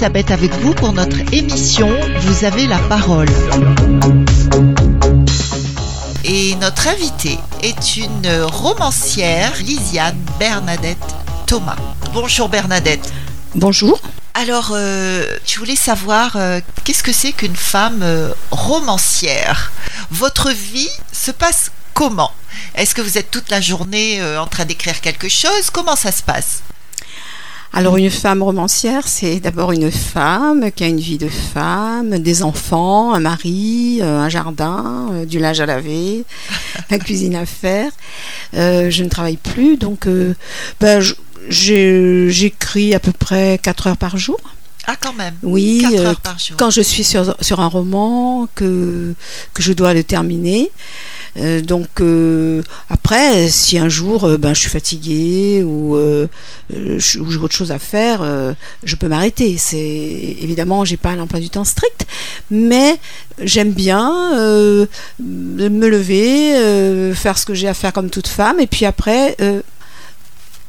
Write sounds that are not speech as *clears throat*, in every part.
Elisabeth avec vous pour notre émission Vous avez la parole. Et notre invitée est une romancière, Lisiane Bernadette Thomas. Bonjour Bernadette. Bonjour. Alors, euh, je voulais savoir euh, qu'est-ce que c'est qu'une femme euh, romancière? Votre vie se passe comment? Est-ce que vous êtes toute la journée en train d'écrire quelque chose? Comment ça se passe? Alors une femme romancière, c'est d'abord une femme qui a une vie de femme, des enfants, un mari, un jardin, du linge à laver, *laughs* la cuisine à faire. je ne travaille plus, donc ben, j'écris à peu près 4 heures par jour. Ah, quand même. Oui, euh, quand je suis sur, sur, un roman, que, que je dois le terminer. Euh, donc euh, après, si un jour ben, je suis fatiguée ou, j'ai autre chose à faire, je peux m'arrêter. C'est évidemment, j'ai pas un emploi du temps strict, mais j'aime bien me lever, faire ce que j'ai à faire comme toute femme, et puis après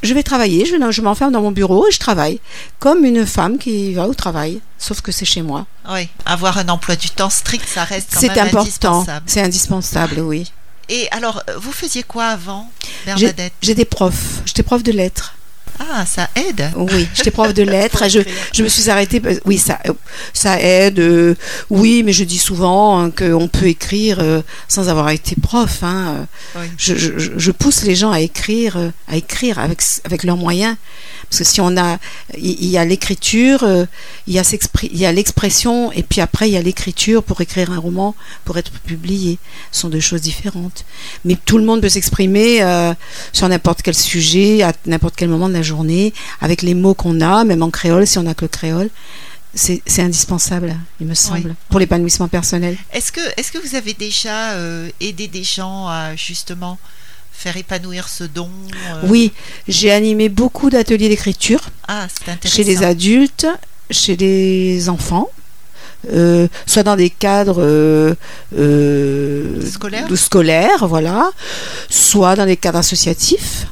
je vais travailler, je, je m'enferme dans mon bureau et je travaille, comme une femme qui va au travail, sauf que c'est chez moi. Oui, avoir un emploi du temps strict, ça reste quand même important. C'est indispensable, oui. Et alors, vous faisiez quoi avant, Bernadette? J'étais prof, j'étais prof de lettres. Ah, ça aide. Oui, j'étais prof de lettres. je, je, me suis arrêtée. Oui, ça, ça aide. Euh, oui, mais je dis souvent hein, qu'on peut écrire euh, sans avoir été prof. Hein. Je, je, je, pousse les gens à écrire, euh, à écrire avec, avec leurs moyens. Parce que si on a, il y, a l'écriture, il y a l'expression, et puis après il y a l'écriture pour écrire un roman, pour être publié. Ce sont deux choses différentes. Mais tout le monde peut s'exprimer sur n'importe quel sujet, à n'importe quel moment de la journée, avec les mots qu'on a, même en créole, si on n'a que le créole. C'est indispensable, il me semble, pour l'épanouissement personnel. Est-ce que, est que vous avez déjà euh, aidé des gens à justement faire épanouir ce don euh? Oui, j'ai animé beaucoup d'ateliers d'écriture ah, chez les adultes, chez les enfants. Euh, soit dans des cadres scolaires. scolaires, voilà, soit dans des cadres associatifs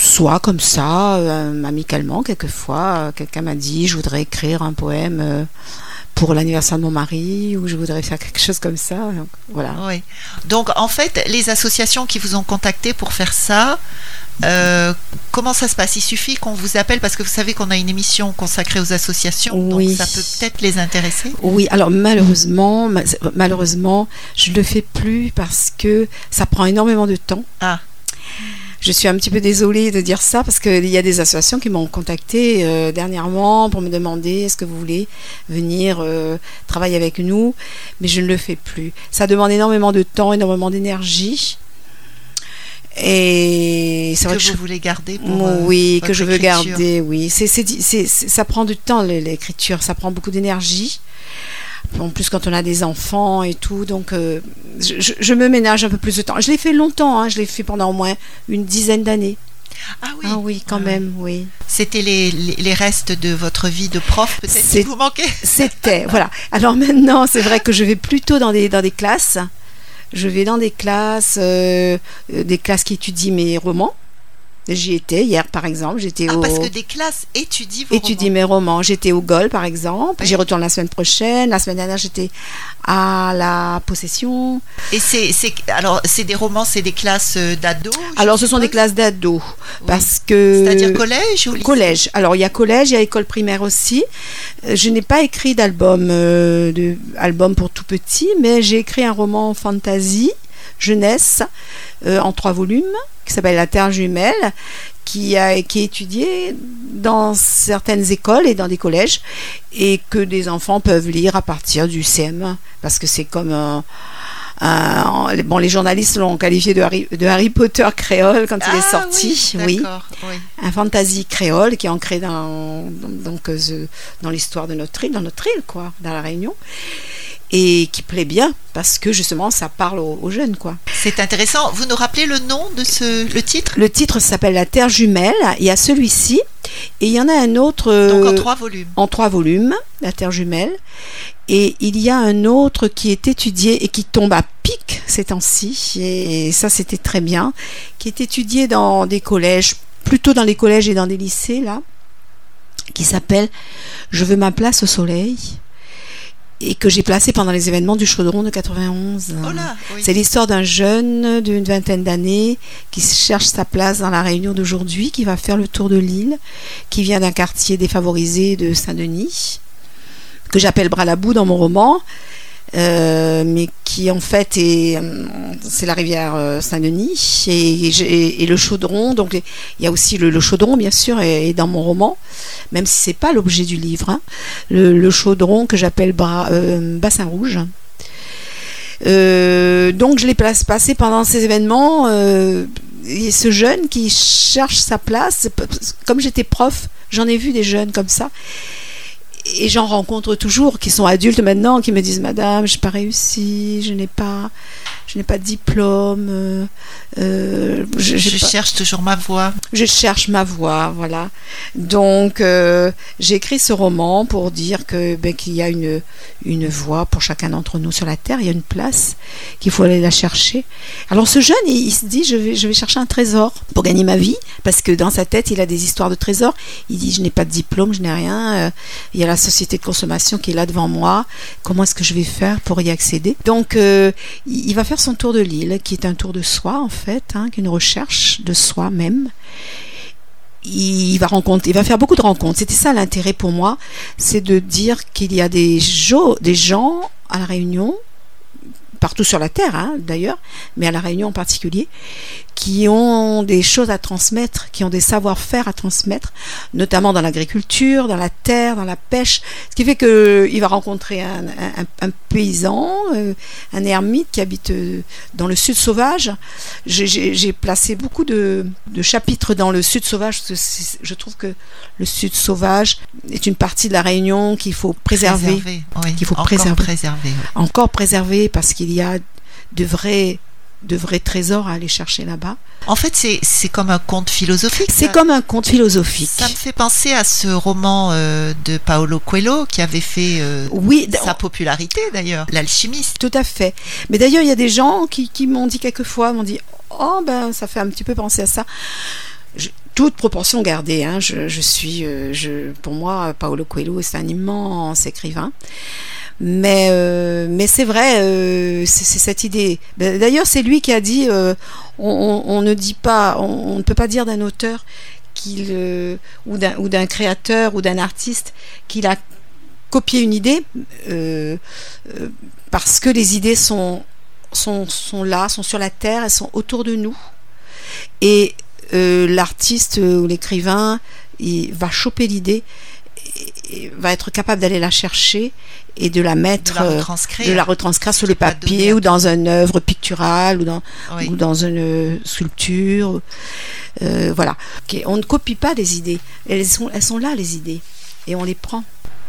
soit comme ça, euh, amicalement, quelquefois, euh, quelqu'un m'a dit je voudrais écrire un poème euh, pour l'anniversaire de mon mari ou je voudrais faire quelque chose comme ça. Donc, voilà. Oui. Donc en fait, les associations qui vous ont contacté pour faire ça, comment ça se passe? Il suffit qu'on vous appelle parce que vous savez qu'on a une émission consacrée aux associations, oui. donc ça peut peut-être les intéresser? Oui, alors malheureusement, malheureusement, je ne le fais plus parce que ça prend énormément de temps. Ah je suis un petit peu désolée de dire ça parce qu'il y a des associations qui m'ont contacté euh, dernièrement pour me demander est-ce que vous voulez venir euh, travailler avec nous, mais je ne le fais plus. Ça demande énormément de temps, énormément d'énergie. Et c'est vrai que, vous voulez garder pour euh, oui que je veux garder oui. C'est ça prend du temps l'écriture. Ça prend beaucoup d'énergie en plus quand on a des enfants et tout, donc euh, je, me ménage un peu plus de temps. Je l'ai fait longtemps, hein, je l'ai fait pendant au moins une dizaine d'années. Ah oui. Ah oui, quand même, oui. C'était les, les, restes de votre vie de prof, peut-être qui vous manquait *laughs* C'était, voilà. Alors maintenant, c'est vrai que je vais plutôt dans des, dans des classes. Je vais dans des classes, euh, des classes qui étudient mes romans. J'y étais hier, par exemple. J'étais ah, parce que des classes étudient vos étudient mes romans. J'étais au GOL, par exemple. J'y retourne la semaine prochaine. La semaine dernière, j'étais à la possession. Et c'est, alors, c'est des romans, c'est des classes euh, d'ados Alors, ce sont des classes d'ados. Parce que. C'est-à-dire collège ou lycée Collège. Alors, il y a collège, il y a école primaire aussi. Euh, je n'ai pas écrit d'album, euh, de, album pour tout petit, mais j'ai écrit un roman fantasy, jeunesse, en trois volumes qui s'appelle La Terre jumelle, qui, a, qui est étudié dans certaines écoles et dans des collèges, et que des enfants peuvent lire à partir du CM, parce que c'est comme un, bon, les journalistes l'ont qualifié de Harry, de Harry Potter créole quand il est ah sorti, oui, un fantasy créole qui est ancré dans, donc, euh, dans l'histoire de notre île, dans notre île, quoi, dans la Réunion et qui plaît bien parce que justement ça parle aux, jeunes quoi. C'est intéressant. Vous nous rappelez le nom de ce le titre? Le titre s'appelle La Terre jumelle. Il y a celui-ci et il y en a un autre. Donc en trois volumes. En trois volumes, La Terre jumelle. Et il y a un autre qui est étudié et qui tombe à pic ces temps-ci. Et ça c'était très bien. Qui est étudié dans des collèges, plutôt dans les collèges et dans des lycées là qui s'appelle Je veux ma place au soleil et que j'ai placé pendant les événements du Chaudron de 91. Oh là, oui. C'est l'histoire d'un jeune d'une vingtaine d'années qui cherche sa place dans la réunion d'aujourd'hui, qui va faire le tour de l'île, qui vient d'un quartier défavorisé de Saint-Denis, que j'appelle Bralabou dans mon roman, euh, mais qui en fait est euh, c'est la rivière euh, Saint-Denis et, et- et le chaudron donc il y a aussi le, chaudron bien sûr est dans mon roman même si c'est pas l'objet du livre hein. le, chaudron que j'appelle bassin rouge donc je l'ai place- passé pendant ces événements et ce jeune qui cherche sa place comme j'étais prof j'en ai vu des jeunes comme ça et j'en rencontre toujours qui sont adultes maintenant, qui me disent Madame, je n'ai pas réussi, je n'ai pas, je n'ai pas de diplôme, euh, euh, je, j'ai Je pas- cherche toujours ma voix. je cherche ma voie, voilà. Donc euh, j'ai écrit ce roman pour dire que ben, qu'il y a une une voie pour chacun d'entre nous sur la terre, il y a une place qu'il faut aller la chercher. Alors ce jeune, il, il se dit je vais je vais chercher un trésor pour gagner ma vie parce que dans sa tête il a des histoires de trésors. Il dit je n'ai pas de diplôme, je n'ai rien. euh, il y a la société de consommation qui est là devant moi. Comment est-ce que je vais faire pour y accéder? Donc euh, il il va faire son tour de l'île, qui est un tour de soi en fait, hein, une recherche de soi-même il va rencontrer, il va faire beaucoup de rencontres. C'était ça l'intérêt pour moi, c'est de dire qu'il y a des gens à la Réunion, partout sur la terre hein, d'ailleurs, mais à la Réunion en particulier, qui ont des choses à transmettre, qui ont des savoir-faire à transmettre, notamment dans l'agriculture, dans la terre, dans la pêche. Ce qui fait que il va rencontrer un, un- un paysan, euh, un ermite qui habite euh, dans le sud sauvage. J'ai- placé beaucoup de, de chapitres dans le sud sauvage parce que je trouve que le sud sauvage est une partie de la Réunion qu'il faut préserver, Préserver, oui. qu'il faut Encore préserver. préserver, oui. encore préserver parce qu'il y a de vrais de vrais trésors à aller chercher là-bas. En fait, c'est comme un conte philosophique. C'est comme un conte philosophique. Ça me fait penser à ce roman euh, de Paolo Coelho qui avait fait euh, Oui, sa popularité d'ailleurs, L'alchimiste. Tout à fait. Mais d'ailleurs, il y a des gens qui, qui m'ont dit quelquefois, m'ont dit, oh ben, ça fait un petit peu penser à ça. Je- toute proportion gardée, hein, je, je suis, euh, je, pour moi, Paolo Coelho c'est un immense écrivain. Mais, euh, mais c'est vrai, euh, c'est cette idée. Ben, D'ailleurs, c'est lui qui a dit, euh, on, ne dit pas, on, ne peut pas dire d'un auteur qu'il ou d'un créateur ou d'un artiste qu'il a copié une idée. parce que les idées sont, sont, sont là, sont sur la terre, elles sont autour de nous. Et l'artiste ou l'écrivain, va choper l'idée, va être capable d'aller la chercher et de la De mettre, la euh, retranscrire. de la retranscrire sur le papier ou dans une œuvre picturale ou dans, Oui. ou dans une euh, sculpture. Euh, voilà. Ok, On ne copie pas les idées. Elles sont, elles sont là, les idées. Et on les prend.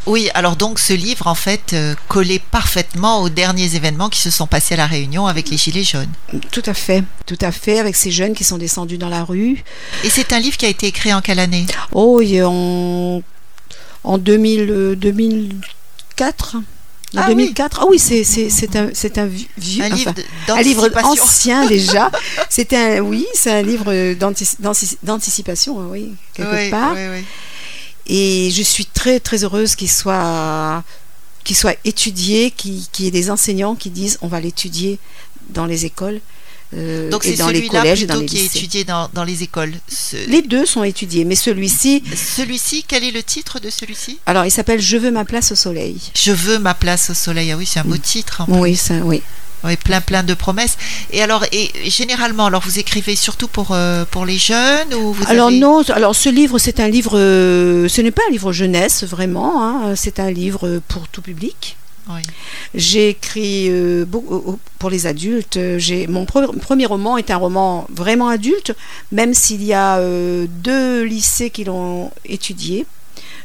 Oui, alors donc ce livre en fait collait parfaitement aux derniers événements qui se sont passés à la Réunion avec les Gilets jaunes. Tout à fait. Tout à fait. Avec ces jeunes qui sont descendus dans la rue. Et c'est un livre qui a été écrit en quelle année? Oh, en, en 2000, euh, 2004. En Ah oui. 2004. Ah oui, c'est, c'est, c'est un, c'est un vi- vieux. Un enfin, livre d- un livre ancien *laughs* déjà. C'était un, oui, c'est un livre d'antici- d'antici- d'anticipation, oui, quelque Oui, part. oui, oui. Et je suis très très heureuse qu'il soit, qu'il soit étudié, qu'il qu'il y ait des enseignants qui disent on va l'étudier dans les écoles euh, Donc c'est celui-là plutôt qui est étudié dans, dans les écoles. Ce- Les deux sont étudiés, mais celui-ci, Celui-ci, quel est le titre de celui-ci? Alors il s'appelle Je veux ma place au soleil. Je veux ma place au soleil. Ah oui, c'est un beau titre. en plus. Oui, ça, oui. Oui, plein plein de promesses. Et alors, et généralement, alors vous écrivez surtout pour euh, pour les jeunes ou vous Alors avez- non, alors ce livre, c'est un livre, euh, ce n'est pas un livre jeunesse vraiment, hein, c'est un livre pour tout public. Oui. J'ai écrit euh, pour les adultes. euh, mon pre- premier roman est un roman vraiment adulte, même s'il y a euh, deux lycées qui l'ont étudié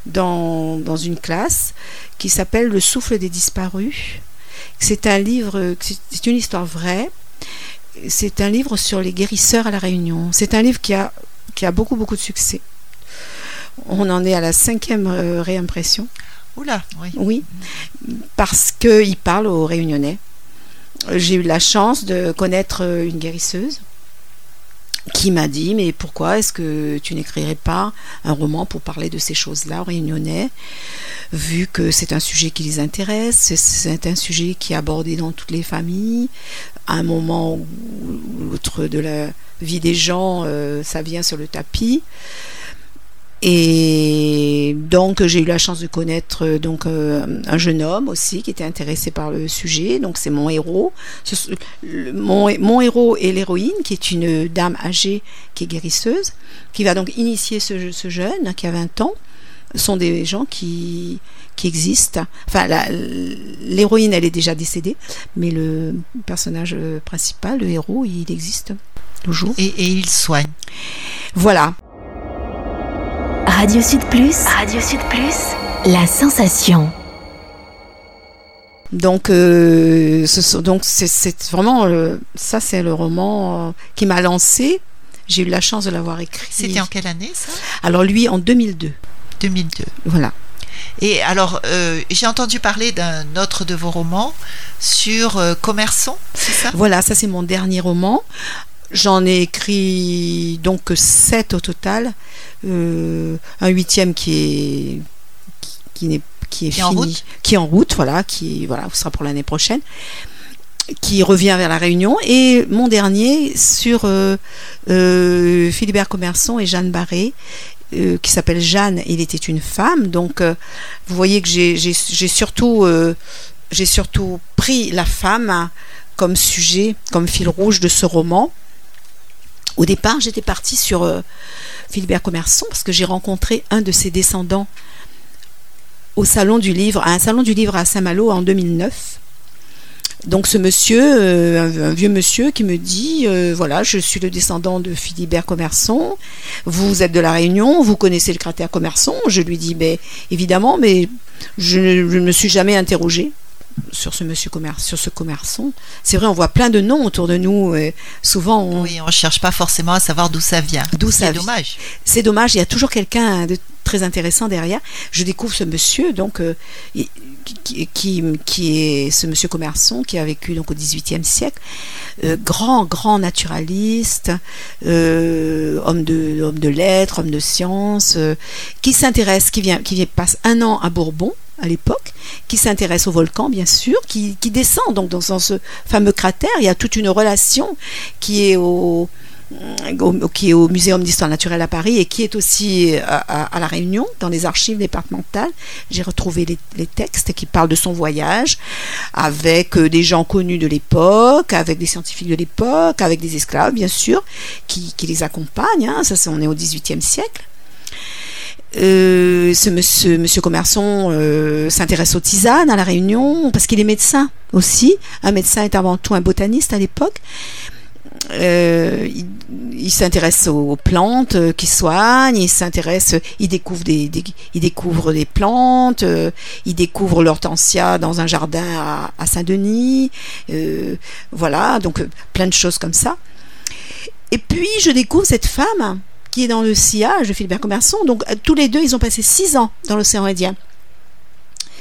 dans, dans une classe qui s'appelle Le souffle des disparus. C'est un livre, c'est une histoire vraie. C'est un livre sur les guérisseurs à la Réunion. C'est un livre qui a qui a beaucoup beaucoup de succès. On en est à la cinquième réimpression. Oula, oui. Parce qu'il parle aux Réunionnais. J'ai eu la chance de connaître une guérisseuse qui m'a dit mais pourquoi est-ce que tu n'écrirais pas un roman pour parler de ces choses-là aux Réunionnais vu que c'est un sujet qui les intéresse, c'est un sujet qui est abordé dans toutes les familles, à un moment ou l'autre de la vie des gens, euh, ça vient sur le tapis. Et donc j'ai eu la chance de connaître euh, donc euh, un jeune homme aussi qui était intéressé par le sujet. Donc c'est mon héros. mon, mon, héros et l'héroïne qui est une dame âgée qui est guérisseuse, qui va donc initier ce, ce jeune qui a 20 ans. sont des gens qui qui existent. Enfin, l'héroïne, elle est déjà décédée, mais le personnage principal, le héros, il existe toujours. Et, et il soigne. Voilà. Radio Sud Plus. Radio Sud Plus. La sensation. Donc, euh, ce, donc c'est vraiment ça, c'est le roman euh, qui m'a lancé. J'ai eu la chance de l'avoir écrit. C'était en quelle année ça? Alors lui en 2002. 2002. Voilà. Et alors, euh, j'ai entendu parler d'un autre de vos romans sur Commerçant, c'est ça? Voilà, ça c'est mon dernier roman. J'en ai écrit donc sept au total. Euh, un huitième qui est qui, n'est qui est fini, en route. qui est en route, voilà, qui voilà, sera pour l'année prochaine, qui revient vers la Réunion, et mon dernier sur euh, euh, Philibert Commerçon et Jeanne Barré, qui s'appelle Jeanne. Il était une femme, donc vous voyez que j'ai surtout j'ai surtout pris la femme comme sujet, comme fil rouge de ce roman. Au départ, j'étais partie sur euh, Philibert Commerson parce que j'ai rencontré un de ses descendants au salon du livre, à un salon du livre à Saint-Malo en 2009. Donc ce monsieur, euh, un, vieux monsieur qui me dit, euh, voilà, je suis le descendant de Philibert Commerson, vous êtes de la Réunion, vous connaissez le cratère Commerson. Je lui dis, ben, évidemment, mais je ne me suis jamais interrogé sur ce monsieur commerce, sur ce commerçant. C'est vrai, on voit plein de noms autour de nous. Et souvent, on... oui, on cherche pas forcément à savoir d'où ça vient. D'où ça C'est dommage. C'est dommage. Il y a toujours quelqu'un de très intéressant derrière. Je découvre ce monsieur, donc euh, qui, qui, est ce monsieur commerçant qui a vécu donc au XVIIIe siècle, euh, grand grand naturaliste, euh, homme de homme de lettres, homme de sciences, qui s'intéresse, qui vient qui passe un an à Bourbon à l'époque, qui s'intéresse au volcan, bien sûr, qui, descend donc dans, ce fameux cratère. Il y a toute une relation qui est au, qui est au Muséum d'histoire naturelle à Paris et qui est aussi à, La Réunion, dans les archives départementales. J'ai retrouvé les, textes qui parlent de son voyage avec euh, des gens connus de l'époque, avec des scientifiques de l'époque, avec des esclaves, bien sûr, qui, les accompagnent. Hein. Ça, on est au XVIIIe siècle. Euh, ce monsieur, monsieur Commerçon euh, s'intéresse aux tisanes à la Réunion parce qu'il est médecin aussi. Un médecin est avant tout un botaniste à l'époque. Euh, il, s'intéresse aux, plantes qui soignent, il s'intéresse, il découvre des, il découvre des plantes, il découvre l'hortensia dans un jardin à, Saint-Denis, voilà, donc plein de choses comme ça. Et puis je découvre cette femme qui est dans le sillage de Philibert Commerson. Donc euh, tous les deux, ils ont passé six ans dans l'océan Indien.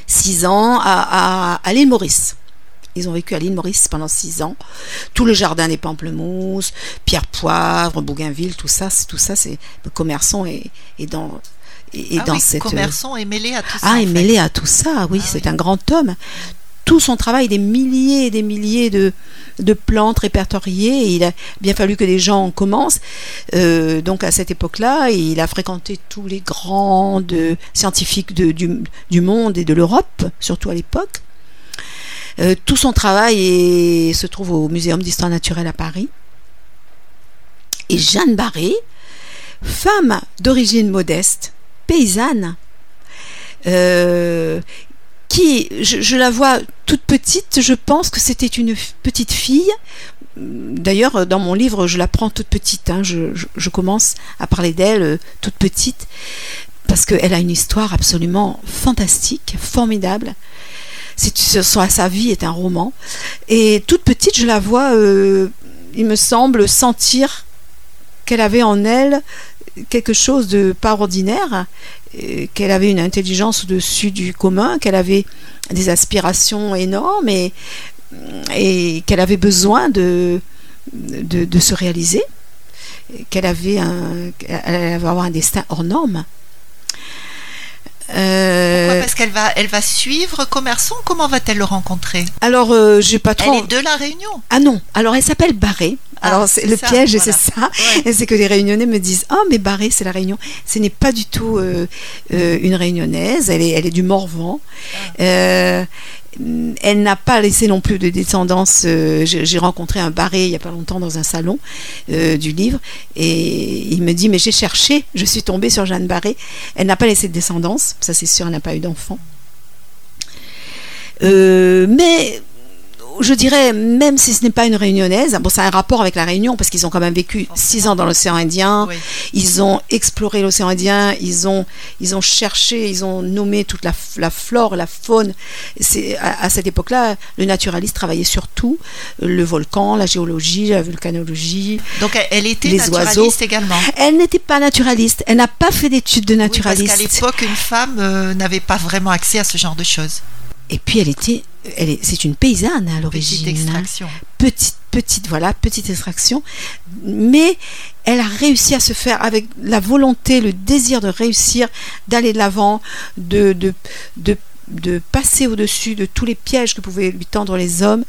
Six ans à, l'île Maurice. Ils ont vécu à l'île Maurice pendant six ans. Tout le jardin des pamplemousses, pierre poivre, bougainville, tout ça, c'est tout ça, c'est commerçant et, dans et, ah dans oui, cette commerçant est mêlé à tout ça. Ah, est mêlé à tout ça. Oui, ah c'est un grand homme tout son travail, des milliers et des milliers de, de plantes répertoriées. Et il a bien fallu que des gens commencent. Euh, donc à cette époque-là, il a fréquenté tous les grands scientifiques de, du, du, monde et de l'Europe, surtout à l'époque. Euh, tout son travail se trouve au Muséum d'histoire naturelle à Paris. Et Jeanne Barré, femme d'origine modeste, paysanne, euh, qui, je, la vois toute petite, je pense que c'était une petite fille. D'ailleurs, dans mon livre, je la prends toute petite. Hein. Je, commence à parler d'elle euh, toute petite parce qu'elle a une histoire absolument fantastique, formidable. Sa vie est un roman. Et toute petite, je la vois, euh, il me semble, sentir qu'elle avait en elle quelque chose de pas ordinaire qu'elle avait une intelligence au-dessus du commun, qu'elle avait des aspirations énormes et, qu'elle avait besoin de, se réaliser. qu'elle avait allait avoir un destin hors norme. Euh, Pourquoi Parce qu'elle va, elle va suivre Commerçon. Comment va-t-elle le rencontrer alors, euh, j'ai pas trop. Elle est de la Réunion. Ah non, alors elle s'appelle Barré. Ah, Alors c'est le ça, piège, voilà. c'est ça. Ouais. *laughs* C'est que les Réunionnais me disent Oh, mais Barré, c'est la Réunion. Ce n'est pas du tout euh, euh, une Réunionnaise. Elle est, elle est du Morvan. Ah. Elle n'a pas laissé non plus de descendance. euh, J'ai j'ai rencontré un Barré il n'y a pas longtemps dans un salon euh, du livre et il me dit Mais j'ai cherché, je suis tombée sur Jeanne Barré. Elle n'a pas laissé de descendance, ça c'est sûr, elle n'a pas eu d'enfant. Euh, mais je dirais, même si ce n'est pas une réunionnaise, bon, ça a un rapport avec la Réunion parce qu'ils ont quand même vécu six ans dans l'océan Indien. Oui. Ils ont exploré l'océan Indien, ils ont, ils ont cherché, ils ont nommé toute la, la flore, la faune. C'est, à, à cette époque-là, le naturaliste travaillait surtout le volcan, la géologie, la volcanologie. Donc elle, elle était Les naturaliste oiseaux. également. Elle n'était pas naturaliste, elle n'a pas fait d'études de Oui, naturaliste. parce qu'à l'époque, une femme euh, n'avait pas vraiment accès à ce genre de choses. Et puis elle était, elle est, c'est une paysanne à l'origine. Petite hein. extraction. petite, petite, voilà, petite extraction. Mais elle a réussi à se faire avec la volonté, le désir de réussir, d'aller de l'avant, de, de, de, de passer au-dessus de tous les pièges que pouvaient lui tendre les hommes.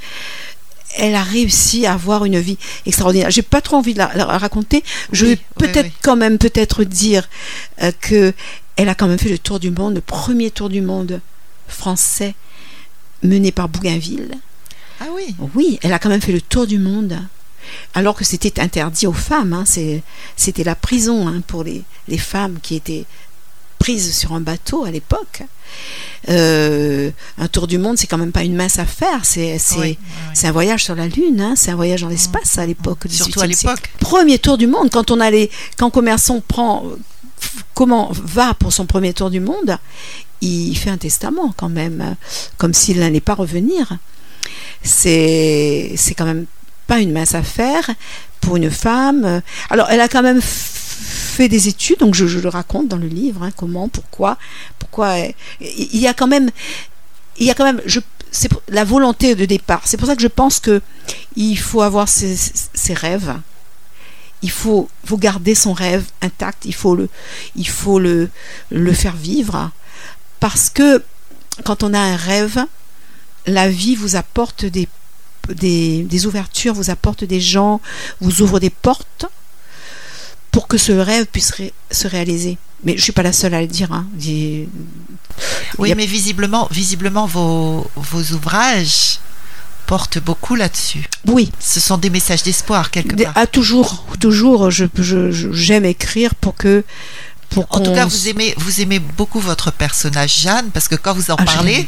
Elle a réussi à avoir une vie extraordinaire. J'ai pas trop envie de la, la raconter. Je Oui, vais oui, peut-être oui. quand même peut-être dire euh, que elle a quand même fait le tour du monde, le premier tour du monde français mené par Bougainville. Ah oui. Oui, elle a quand même fait le tour du monde. Alors que c'était interdit aux femmes. hein. C'était la prison hein, pour les, les femmes qui étaient prises sur un bateau à l'époque. Euh, un tour du monde, c'est quand même pas une mince affaire. C'est c'est- Oui, oui, un voyage sur la Lune, hein. c'est un voyage dans l'espace à l'époque. Surtout 18e à l'époque. Premier tour du monde, quand on allait, quand Commerçon prend, comment va pour son premier tour du monde, il fait un testament quand même, comme s'il n'allait pas revenir. C'est c'est quand même pas une mince affaire pour une femme. Alors, elle a quand même fait des études, donc je, je le raconte dans le livre, hein, comment, pourquoi, pourquoi. Il y a quand même, il y a quand même, je, c'est la volonté de départ. C'est pour ça que je pense que il faut avoir ses, ses rêves. Il faut, faut garder son rêve intact. Il faut le, il faut le, le faire vivre, parce que quand on a un rêve, la vie vous apporte des, des, des ouvertures, vous apporte des gens, vous ouvre des portes pour que ce rêve puisse ré- se réaliser. Mais je suis pas la seule à le dire. hein. Oui, a- mais visiblement, visiblement vos, vos ouvrages portent beaucoup là-dessus. Oui, Ce sont des messages d'espoir quelque part. ah, toujours, toujours, je, je- je- j'aime écrire pour que. Pour En tout cas, vous aimez, vous aimez beaucoup votre personnage Jeanne, parce que quand vous en Ah, parlez,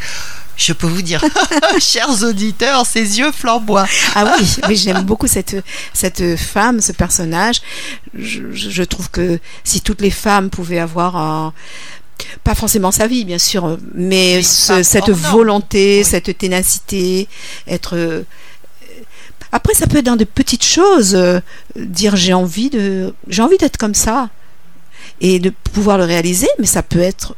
je peux vous dire, *laughs* *laughs* chers auditeurs, ses yeux flamboient. Ah oui, *laughs* mais j'aime beaucoup cette, cette femme, ce personnage. Je, je- je trouve que si toutes les femmes pouvaient avoir un- pas forcément sa vie, bien sûr, mais ce- cette volonté, Oui. cette ténacité, être. euh, Après, ça peut être dans de petites choses, euh, dire j'ai envie de, j'ai envie d'être comme ça, et de pouvoir le réaliser, mais ça peut être,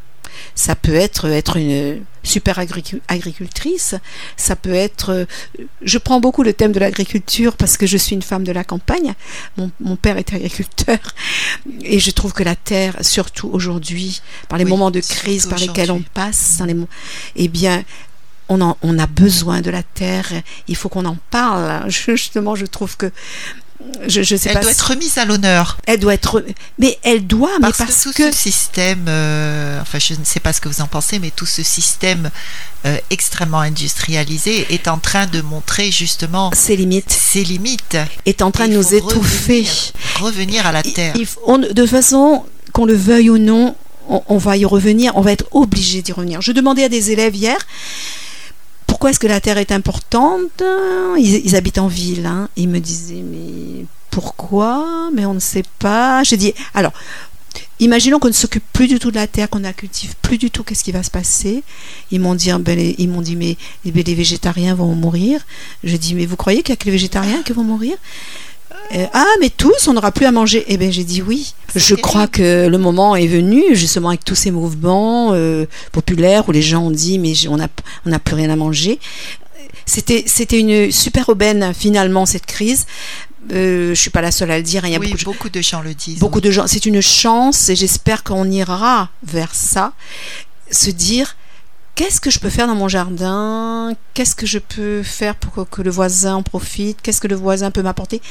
ça peut être être une super agricu- agricultrice, ça peut être je prends beaucoup le thème de l'agriculture parce que je suis une femme de la campagne. Mon, mon père est agriculteur et je trouve que la terre, surtout aujourd'hui, par les Oui, moments de crise par lesquels on passe, dans les mo- eh bien, on, en- on a besoin de la terre. Il faut qu'on en parle. *laughs* Justement, je trouve que je, je sais Elle pas. doit si- être remise à l'honneur. elle doit être, mais elle doit, mais Parce, parce que tout que ce système, euh, enfin je ne sais pas ce que vous en pensez, mais tout ce système euh, extrêmement industrialisé est en train de montrer justement ses limites ses limites. est en train de nous étouffer. Revenir, revenir à la terre. il on- de façon, qu'on le veuille ou non, on, on va y revenir, on va être obligé d'y revenir. Je demandais à des élèves hier pourquoi est-ce que la terre est importante? Ils, habitent en ville. hein. Ils me disaient mais pourquoi? Mais on ne sait pas. J'ai dit alors. Imaginons qu'on ne s'occupe plus du tout de la terre, qu'on ne la cultive plus du tout, qu'est-ce qui va se passer? Ils m'ont dit, ben, ils m'ont dit mais, mais les végétariens vont mourir. Je dis mais vous croyez qu'il n'y a que les végétariens qui vont mourir? Euh, ah, mais tous, on n'aura plus à manger. Eh bien, j'ai dit oui. Je crois que le moment est venu, justement, avec tous ces mouvements euh, populaires où les gens ont dit, mais on n'a on plus rien à manger. C'était, c'était une super aubaine, finalement, cette crise. Euh, je suis pas la seule à le dire. hein, Il y a oui, beaucoup de- beaucoup de gens le disent. beaucoup de gens. C'est une chance et j'espère qu'on ira vers ça. Se dire qu'est-ce que je peux faire dans mon jardin? Qu'est-ce que je peux faire pour que, le voisin en profite? Qu'est-ce que le voisin peut m'apporter?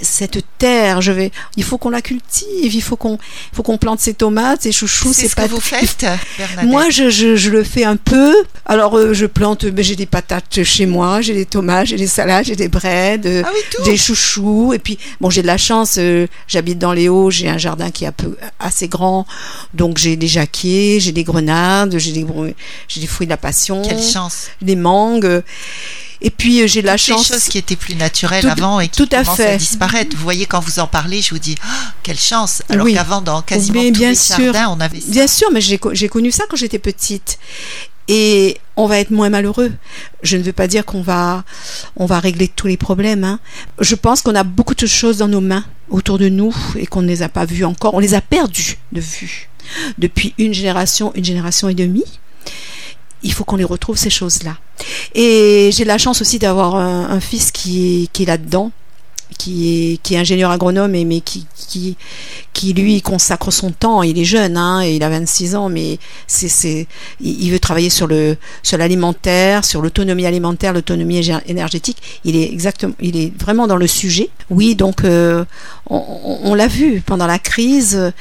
Cette terre, je vais. Il faut qu'on la cultive. Il faut qu'on, faut qu'on plante ses tomates, ses chouchous, C'est ses ce que vous faites, Bernadette. Moi, je, je, je le fais un peu. Alors, euh, je plante, j'ai des patates chez moi, j'ai des tomates, j'ai des salades, j'ai des breads, euh, Ah oui, des chouchous. Et puis, bon, j'ai de la chance, euh, j'habite dans les Hauts, j'ai un jardin qui est un peu assez grand. Donc, j'ai des jacquiers, j'ai des grenades, j'ai des, j'ai des fruits de la passion, Quelle chance. des mangues. Et puis, euh, j'ai la chance. choses qui étaient plus naturelles Tout- avant et qui tout à commencent fait. à disparaître. Vous voyez, quand vous en parlez, je vous dis, Ah, quelle chance. Alors Oui. qu'avant, dans quasiment Mais tous bien les sûr. jardins, on avait ça. Bien sûr, mais j'ai connu ça quand j'étais petite. Et on va être moins malheureux. Je ne veux pas dire qu'on va, on va régler tous les problèmes. hein. Je pense qu'on a beaucoup de choses dans nos mains autour de nous et qu'on ne les a pas vues encore. On les a perdues de vue depuis une génération, une génération et demie. Il faut qu'on les retrouve ces choses-là. Et j'ai la chance aussi d'avoir un, fils qui est, là-dedans, qui est, ingénieur agronome, mais qui, lui consacre son temps. Il est jeune, hein, il a 26 ans, mais il veut travailler sur l'alimentaire, sur l'autonomie alimentaire, l'autonomie énergétique. Il est exactement, il est vraiment dans le sujet. Oui, donc euh, on, on- on l'a vu pendant la crise.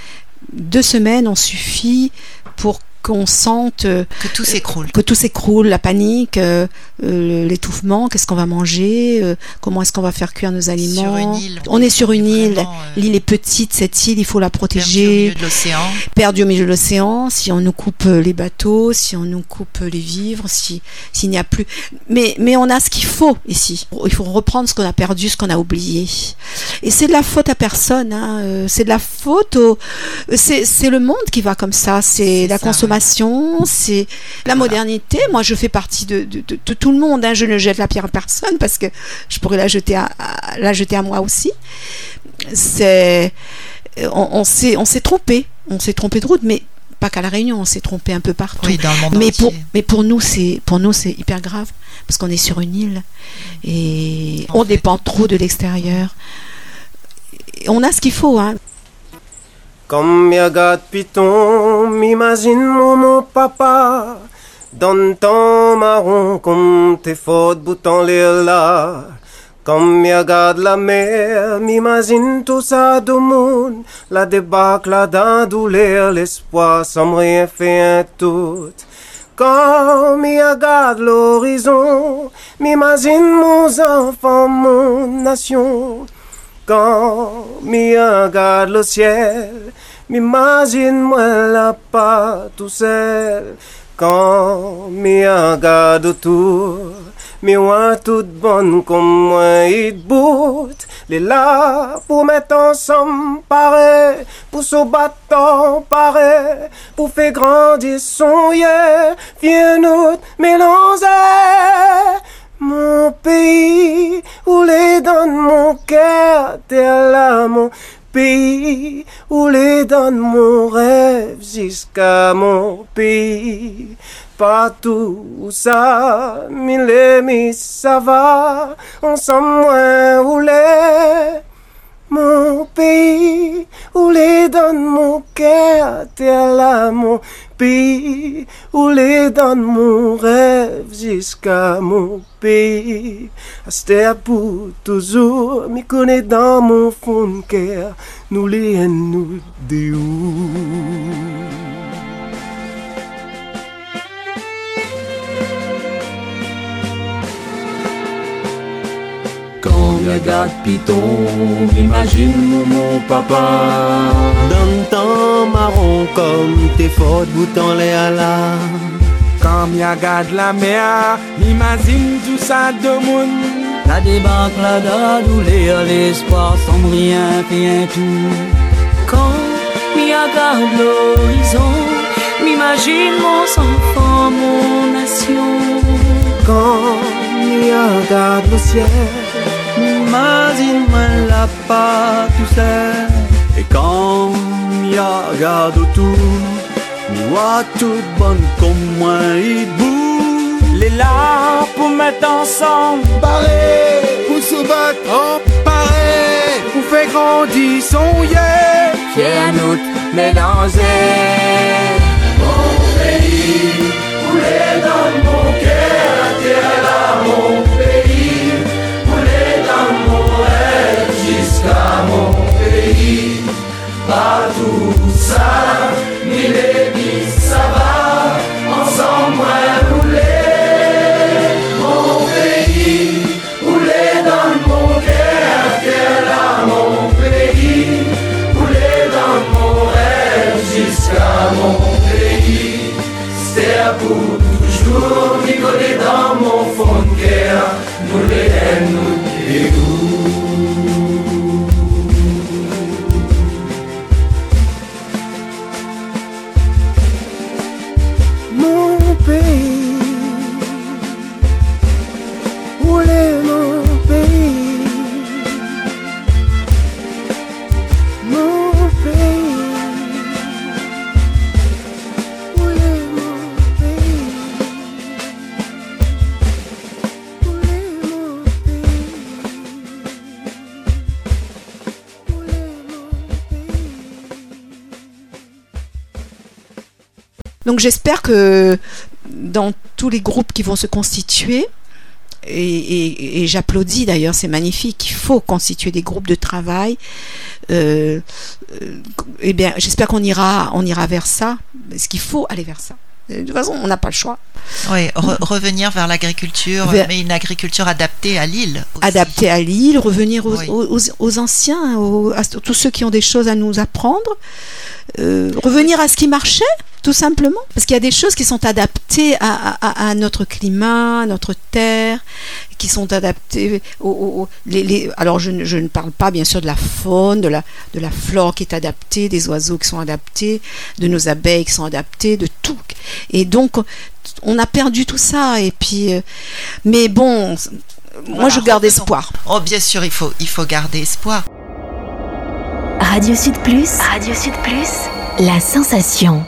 Deux semaines ont suffi pour qu'on sente euh, Que tout s'écroule. que tout s'écroule, la panique, euh, euh, l'étouffement, qu'est-ce qu'on va manger, euh, comment est-ce qu'on va faire cuire nos aliments. Sur une île. On est sur une île, l'île est petite, cette île, il faut la perdu au protéger, milieu de l'océan. perdue au milieu de l'océan, si on nous coupe les bateaux, si on nous coupe les vivres, si s'il n'y a plus. Mais, mais on a ce qu'il faut ici. Il faut reprendre ce qu'on a perdu, ce qu'on a oublié. Et c'est de la faute à personne, hein, c'est de la faute au. C'est c'est le monde qui va comme ça, c'est C'est la ça, consommation, c'est la modernité. Moi, je fais partie de, de, de- de tout le monde, hein. je ne jette la pierre à personne parce que je pourrais la jeter à, à- la jeter à moi aussi. C'est. On, on s'est on s'est trompé, on s'est trompé de route, mais pas qu'à la Réunion, on s'est trompé un peu partout. Oui, dans le monde Mais entier. pour, mais pour nous, c'est pour nous c'est hyper grave parce qu'on est sur une île et En on fait. dépend trop de l'extérieur. On a ce qu'il faut, hein. Comme y regarde Python, m'imagine mon, mon papa. Dans temps marron comme tes fautes bouton l'air là. Comme y regarde la mer, m'imagine tout ça du monde. La débâcle, la dent douleur, l'espoir sans rien faire un tout Comme y regarde l'horizon, m'imagine mon enfant, mon nation quand mi regarde le ciel, m'imagine moi la pas tout seul. Quand mi regarde autour, mi vois toute bonne comme moi il bout. Les là pour mettre ensemble pareil, pour se battre pareil, pour faire grandir son yeux, viens nous mélanger. Mon pays, où les donne mon cœur, t'es là, mon pays, où les donne mon rêve jusqu'à mon pays. Partout où ça, mille et mille, ça va, ensemble, moins où les. Mon pays, où les donne mon cœur, t'es là, mon pays, les donne mon rêve jusqu'à mon pays. C'était pour toujours, m'y connaît dans mon fond de cœur, nous les nous des Quand regarde Python, imagine mon papa. Dans le temps marron comme tes fautes boutons les là. Quand y regarde la mer, imagine tout ça de monde. La débâcle, la douleur, l'espoir sans rien rien tout. Quand m'y regarde l'horizon, m'imagine mon enfant, mon nation. Quand m'y regarde le ciel, M'imagine-moi la pas tout. Et quand y regarde autour, moi toute bonne comme moi il bout. Les là pour mettre ensemble, pareil, pour se battre, pareil. grandi son yeah, qui est un autre mélangé. Mon pays, coulé dans mon cœur, Donc j'espère que dans tous les groupes qui vont se constituer, et, et- et j'applaudis d'ailleurs, c'est magnifique, il faut constituer des groupes de travail. Euh, euh, eh bien, j'espère qu'on ira, on ira vers ça, parce qu'il faut aller vers ça. De toute façon, on n'a pas le choix. Oui, re- revenir vers l'agriculture, Vers- mais une agriculture adaptée à l'île. Adapter à l'île, revenir aux, Oui. aux- aux- aux anciens, aux- à tous ceux qui ont des choses à nous apprendre, euh, revenir à ce qui marchait, tout simplement. Parce qu'il y a des choses qui sont adaptées à, à- à notre climat, à notre terre, qui sont adaptées au, au- au- les, les- alors je, ne- je ne parle pas bien sûr de la faune, de la, de la flore qui est adaptée, des oiseaux qui sont adaptés, de nos abeilles qui sont adaptées, de tout. Et donc on a perdu tout ça. Et puis, euh, mais bon, moi je garde espoir. Oh, bien sûr, il faut, il faut garder espoir. Radio Sud Plus. Radio Sud Plus. La sensation.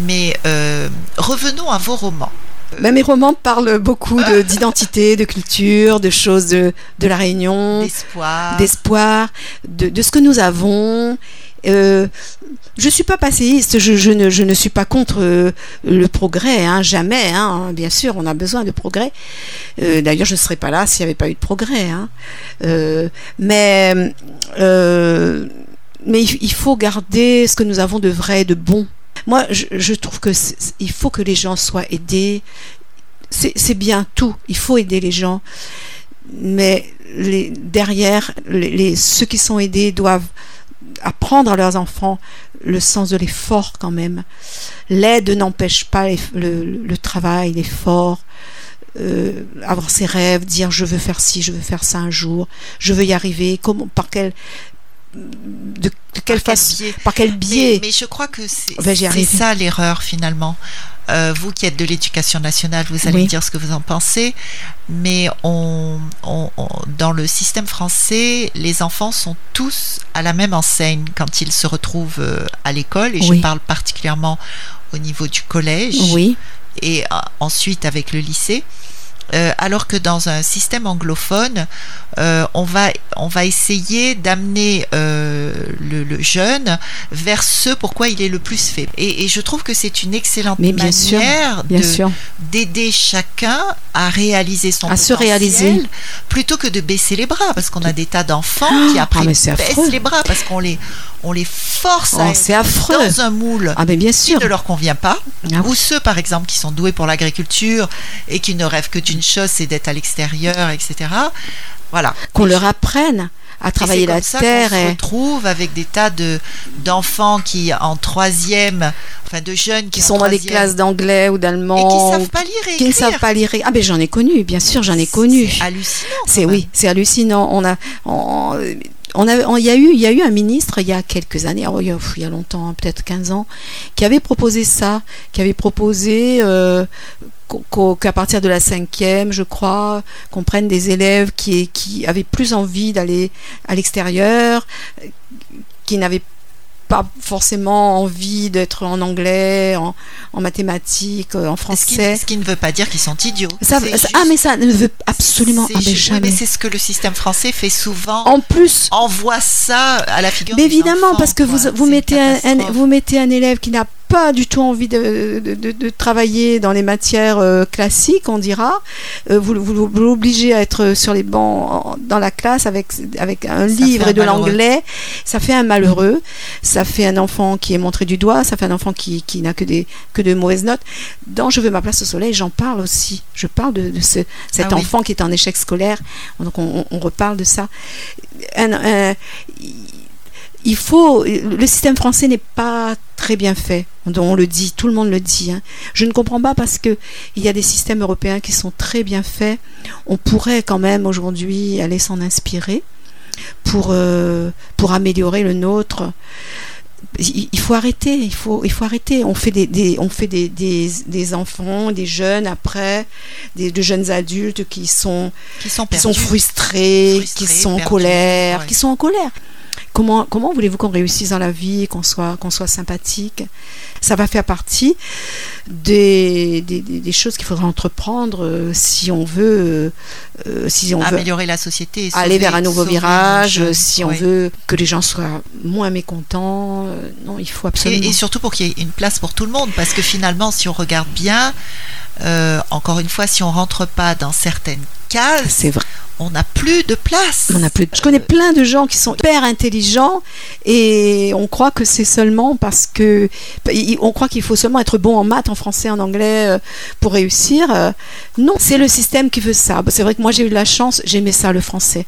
Mais euh, revenons à vos romans. Bah, mes romans parlent beaucoup de- *laughs* d'identité, de culture, de choses de, de la Réunion, D'espoir. d'espoir, de, de ce que nous avons. Euh, je suis pas passéiste, je, je ne, je ne suis pas contre euh, le progrès, hein, jamais. Hein, bien sûr, on a besoin de progrès. Euh, D'ailleurs, je ne serais pas là s'il n'y avait pas eu de progrès. Hein. Mais mais il, il faut garder ce que nous avons de vrai, de bon. Moi, je, trouve que il faut que les gens soient aidés. C'est bien tout. Il faut aider les gens, mais derrière, ceux qui sont aidés doivent apprendre à leurs enfants le sens de l'effort quand même. L'aide n'empêche pas le travail, l'effort. euh, avoir ses rêves, dire je veux faire ci, je veux faire ça un jour, je veux y arriver, comment, par quel, de, de quelle Par quel façon, biais par quel biais. Mais, mais je crois que c'est Ben, ça l'erreur finalement. Euh, vous qui êtes de l'éducation nationale, vous allez Oui. me dire ce que vous en pensez, mais on, on- on- dans le système français, les enfants sont tous à la même enseigne quand ils se retrouvent euh, à l'école, et Oui. je parle particulièrement au niveau du collège Oui, et euh, ensuite avec le lycée. Euh, alors que dans un système anglophone, euh, on, va, on va essayer d'amener euh, le, le jeune vers ce pourquoi il est le plus fait. Et, et je trouve que c'est une excellente Mais bien sûr, manière d'aider chacun à réaliser son À se réaliser. plutôt que de baisser les bras parce qu'on a des tas d'enfants qui Ah, après c'est baissent affreux. les bras parce qu'on les on les force Oh, à être c'est affreux. dans un moule Ah mais bien qui sûr. ne leur convient pas Ah ou ceux par exemple qui sont doués pour l'agriculture et qui ne rêvent que d'une chose c'est d'être à l'extérieur etc voilà Qu'on leur apprenne à travailler et la comme ça terre qu'on se et retrouve avec des tas de d'enfants qui en troisième enfin de jeunes qui, qui sont dans les troisième, classes d'anglais ou et qui d'allemand, savent pas lire et qui ne savent pas lire. Ah ben j'en ai connu, bien sûr, j'en ai connu. C'est hallucinant C'est oui, c'est hallucinant. On a, on, on a, on- il y a eu, il y a eu un ministre il y a quelques années, oh, il, y a, il y a longtemps, hein, peut-être 15 ans, qui avait proposé ça, qui avait proposé euh, qu'à partir de la cinquième, je crois, qu'on prenne des élèves qui, qui avaient plus envie d'aller à l'extérieur, qui n'avaient pas forcément envie d'être en anglais, en, en mathématiques, en Ce qui, français. ce qui ne veut pas dire qu'ils sont idiots. Ça- C'est ça- juste- ah, mais ça ne veut absolument ah, jamais. mais c'est ce que le système français fait souvent. En plus, Envoie ça à la figure. Mais évidemment, enfants, parce que quoi. vous, mettez un, vous mettez un élève qui n'a pas du tout envie de, de, de- de travailler dans les matières euh, classiques, on dira. Euh, vous, vous, vous l'obligez à être sur les bancs en- dans la classe avec, avec un Ça livre un et de l'anglais. Ça fait un malheureux. Ça fait un enfant qui est montré du doigt. Ça fait un enfant qui, qui n'a que, des, que de mauvaises notes. Dans Je veux ma place au soleil, j'en parle aussi. Je parle de, de ce, cet Ah oui. enfant qui est en échec scolaire. Donc on, on- on reparle de ça. Un- un- il faut. Le système français n'est pas très bien fait. On, le dit, tout le monde le dit. hein. Je ne comprends pas parce que il y a des systèmes européens qui sont très bien faits. On pourrait quand même aujourd'hui aller s'en inspirer pour euh, pour améliorer le nôtre. Il il faut arrêter, il faut, il faut arrêter. On fait des, des- on fait des, des, des enfants, des jeunes après, des, de jeunes adultes qui sont qui sont qui perdus. sont frustrés, Frustrés, qui sont en colère, ouais. qui sont en colère. Comment, voulez-vous qu'on réussisse dans la vie, qu'on soit sympathique? Ça va faire partie des, des, des- des choses qu'il faudra entreprendre euh, si on veut, euh, euh, si on veut améliorer la société, aller vers un nouveau virage, si on veut que les gens soient moins mécontents. non, il faut absolument. Et, et surtout pour qu'il y ait une place pour tout le monde, parce que finalement, si on regarde bien, euh, encore une fois, si on rentre pas dans certaines cases, C'est vrai. on n'a plus de place. On a plus. Je connais plein de gens qui sont hyper intelligents et on croit que c'est seulement parce que on croit qu'il faut seulement être bon en maths, en français, en anglais euh, pour réussir. Euh, Non, c'est le système qui veut ça. C'est vrai que moi j'ai eu de la chance, j'aimais ça le français.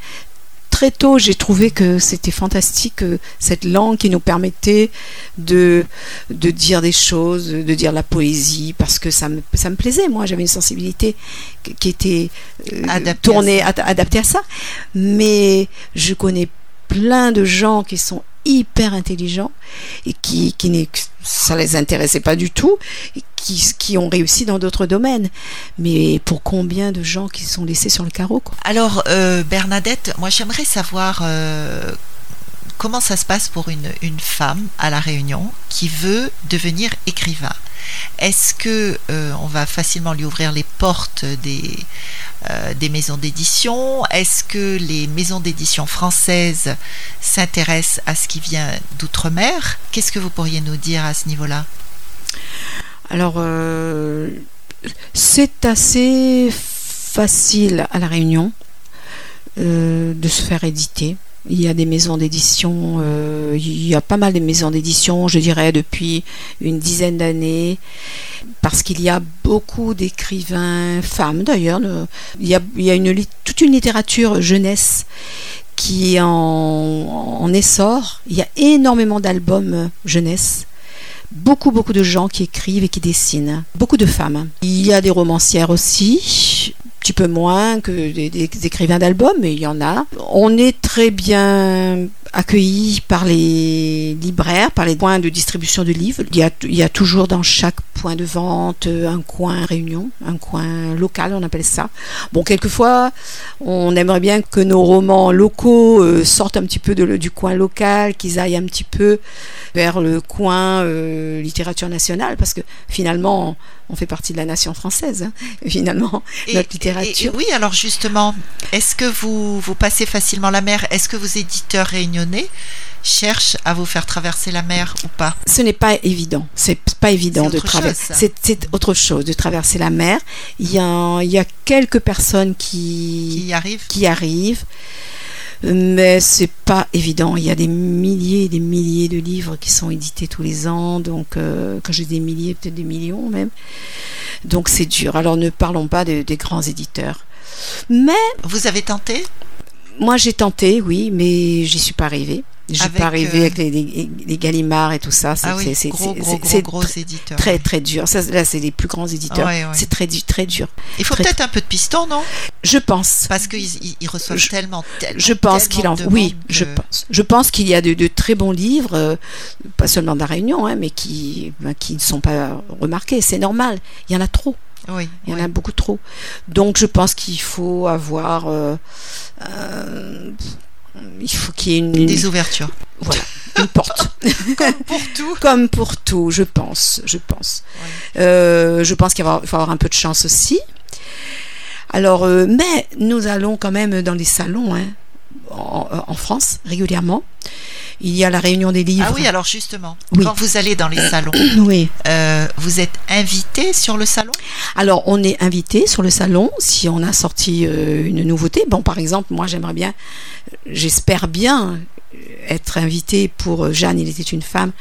Très tôt, j'ai trouvé que c'était fantastique euh, cette langue qui nous permettait de de dire des choses, de dire la poésie, parce que ça me ça me plaisait. Moi, j'avais une sensibilité qui- était Adaptée tournée, ad- adaptée à ça mais je connais plein de gens qui sont hyper intelligents et qui, qui ça les intéressait pas du tout qui, ont réussi dans d'autres domaines. Mais pour combien de gens qui sont laissés sur le carreau quoi? Alors, euh, Bernadette, moi j'aimerais savoir euh, comment ça se passe pour une femme à La Réunion qui veut devenir écrivain? Est-ce que euh, on va facilement lui ouvrir les portes des, euh, des maisons d'édition? Est-ce que les maisons d'édition françaises s'intéressent à ce qui vient d'outre-mer? Qu'est-ce que vous pourriez nous dire à ce niveau-là? Alors, euh, c'est assez facile à La Réunion de se faire éditer. Il y a des maisons d'édition, euh, il y a pas mal de maisons d'édition, je dirais, depuis une dizaine d'années, parce qu'il y a beaucoup d'écrivains, femmes d'ailleurs. ne- Il y a, une, toute une littérature jeunesse qui est en, essor. Il y a énormément d'albums euh, jeunesse beaucoup, beaucoup de gens qui écrivent et qui dessinent. Beaucoup de femmes. Il y a des romancières aussi, petit peu moins que des, des écrivains d'albums, mais il y en a. On est très bien accueillis par les libraires, par les points de distribution de livres. Il y a, il y a toujours dans chaque point de vente euh, un coin réunion, un coin local, on appelle ça. Bon, quelquefois, on aimerait bien que nos romans locaux euh, sortent un petit peu de du coin local, qu'ils aillent un petit peu vers le coin euh, littérature nationale, parce que finalement, on fait partie de la nation française, hein, *laughs* finalement, notre littérature. et- et oui, alors justement, est-ce que vous, vous passez facilement la mer? Est-ce que vos éditeurs cherchent à vous faire traverser la mer ou pas Ce n'est pas évident, c'est pas évident de autre traverser. C'est autre chose de traverser la mer. Il y a, il y a quelques personnes qui, arrivent qui arrivent. Mais c'est pas évident. Il y a des milliers et des milliers de livres qui sont édités tous les ans. Donc, euh, quand j'ai des milliers, peut-être des millions même. Donc, c'est dur. Alors, ne parlons pas de- des grands éditeurs. Mais Vous avez tenté? Moi, j'ai tenté, oui, mais j'y suis pas arrivée. Je suis pas arrivée euh, avec les, les, les Gallimard et tout ça. C'est Ah oui, gros, gros, gros, gros éditeurs. très très dur. Ça, là, c'est les plus grands éditeurs. Ouais, ouais. C'est très très dur. Il faut peut-être un peu de piston, non? Je pense. Parce qu'ils ils- reçoivent Je- tellement, tellement, Je pense qu'il en oui, je pense. Je pense qu'il y a de, de très bons livres, euh, pas seulement de la Réunion, hein, mais qui ben, qui ne sont pas remarqués. C'est normal. Il y en a trop. Oui, Il y en oui. a beaucoup trop. Donc je pense qu'il faut avoir, euh, euh, il faut qu'il y ait une des ouvertures. voilà. une porte. *laughs* Pour tout. Comme pour tout, je pense, je pense. Euh, je pense qu'il faut avoir un peu de chance aussi. Alors, mais nous allons quand même dans les salons hein, en, en France régulièrement. Il y a la réunion des livres. Ah oui, alors justement, Oui. quand vous allez dans les *clears throat* salons, Oui. euh, vous êtes invité sur le salon? Alors, on est invité sur le salon si on a sorti euh, une nouveauté. Bon, par exemple, moi, j'aimerais bien, j'espère bien être invité pour euh, Jeanne, il était une femme,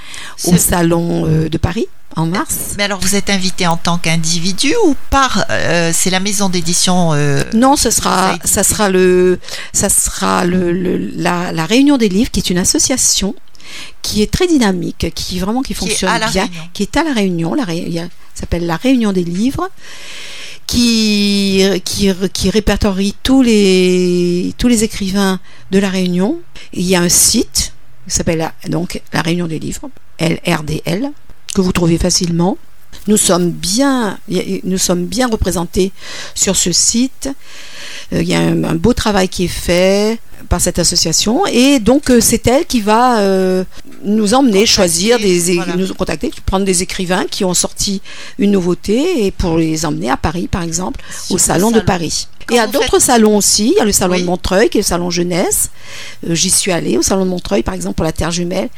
au salon euh, de Paris en mars. Mais alors, vous êtes invité en tant qu'individu ou par euh, C'est la maison d'édition euh, Non, ce sera, ça sera le, ça sera le, le- la, la réunion des livres, qui est une association qui est très dynamique, qui vraiment qui fonctionne bien, Réunion. qui est à la Réunion. La Ré- il y a- s'appelle la Réunion des livres, qui, qui, qui répertorie tous les, tous les écrivains de la Réunion. Il y a un site qui s'appelle donc la Réunion des livres, LRDL, que vous trouvez facilement. Nous sommes bien, nous sommes bien représentés sur ce site. Euh, Il y a un, un beau travail qui est fait par cette association et donc euh, c'est elle qui va euh, nous emmener Contacter, choisir des voilà. nous contacter prendre des écrivains qui ont sorti une nouveauté et pour les emmener à Paris par exemple Sur au salon de. Paris Quand et à d'autres salons aussi il y a le salon Oui. de Montreuil qui est le salon jeunesse j'y suis allée au salon de Montreuil par exemple pour la Terre jumelle